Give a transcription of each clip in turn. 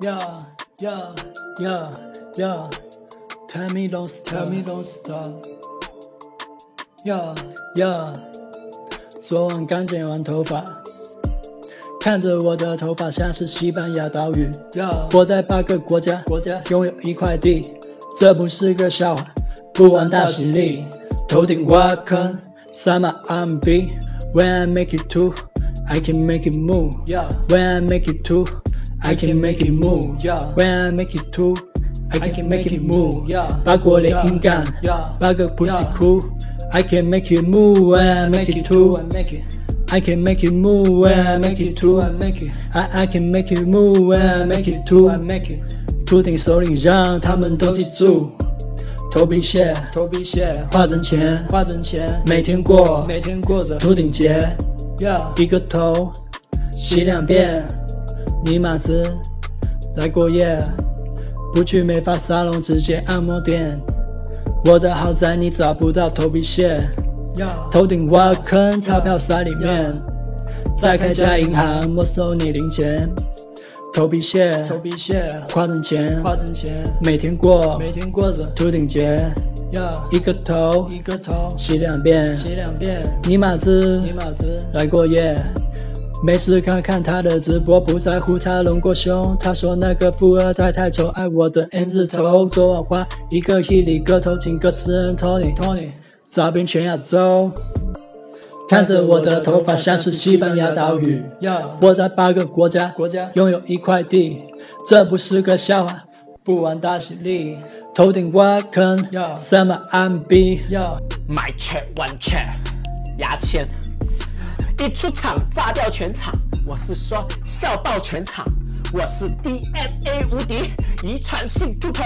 Yeah, yeah, yeah, yeah. Tell me don't stop, tell me don't stop. Yeah, yeah. 昨晚刚剪完头发，看着我的头发像是西班牙岛屿。Yeah，我在八个国家，国家拥有一块地，这不是个笑话。不玩大喜力，头顶挖坑，塞满 R&B。When I make it to, I can make it move. Yeah, when I make it to, I can make it move. Yeah, when I make it to, I can make it move. Yeah，八国联音感，八个 pussy cool. I can make it move when I make it to. I can make it move when I make it to. I I can make it move when I make it to. 秃顶首领让他们都记住。头皮屑，头皮屑，化成钱，化成钱，每天过，每天过着秃顶节。一个头洗两遍，尼玛子来过夜，不去美发沙龙，直接按摩店。我的豪宅你找不到头皮屑，头顶挖坑，钞票塞里面，再开家银行没收你零钱。头皮屑，头皮屑，花挣钱，花挣钱，每天过，每天过着。秃顶节。一个头，一个头，洗两遍，洗两遍，尼玛子，尼玛子，来过夜。没事看看他的直播，不在乎他隆过胸。他说那个富二代太丑，爱我的 M 字头。昨晚花一个亿里个头，请个私人 Tony，Tony，找遍全亚洲。看着我的头发像是西班牙岛屿，我在八个国家，国家拥有一块地，这不是个笑话。不玩大喜力，头顶挖坑，塞满 R&B。My check one check，牙签。一出场炸掉全场，我是说笑爆全场。我是 DNA 无敌，遗传性秃头。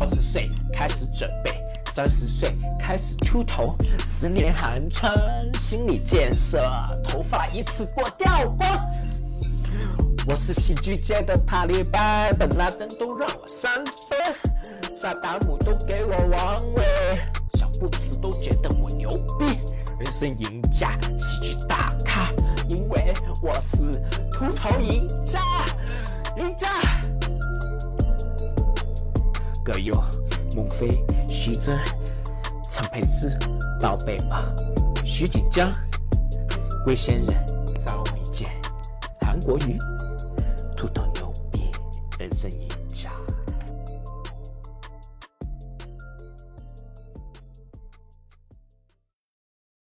二十岁开始准备，三十岁开始秃头，十年寒窗，心理建设，头发一次过掉光。我是喜剧界的塔利班，本拉登都让我三分，萨达姆都给我王位，不吃都觉得我牛逼。人生赢家，喜剧大咖，因为我是秃头赢家，赢家。葛优、孟非、徐峥、常佩斯、宝贝儿、徐锦江、龟仙人、张卫健、韩国瑜，秃头牛逼，人生赢家。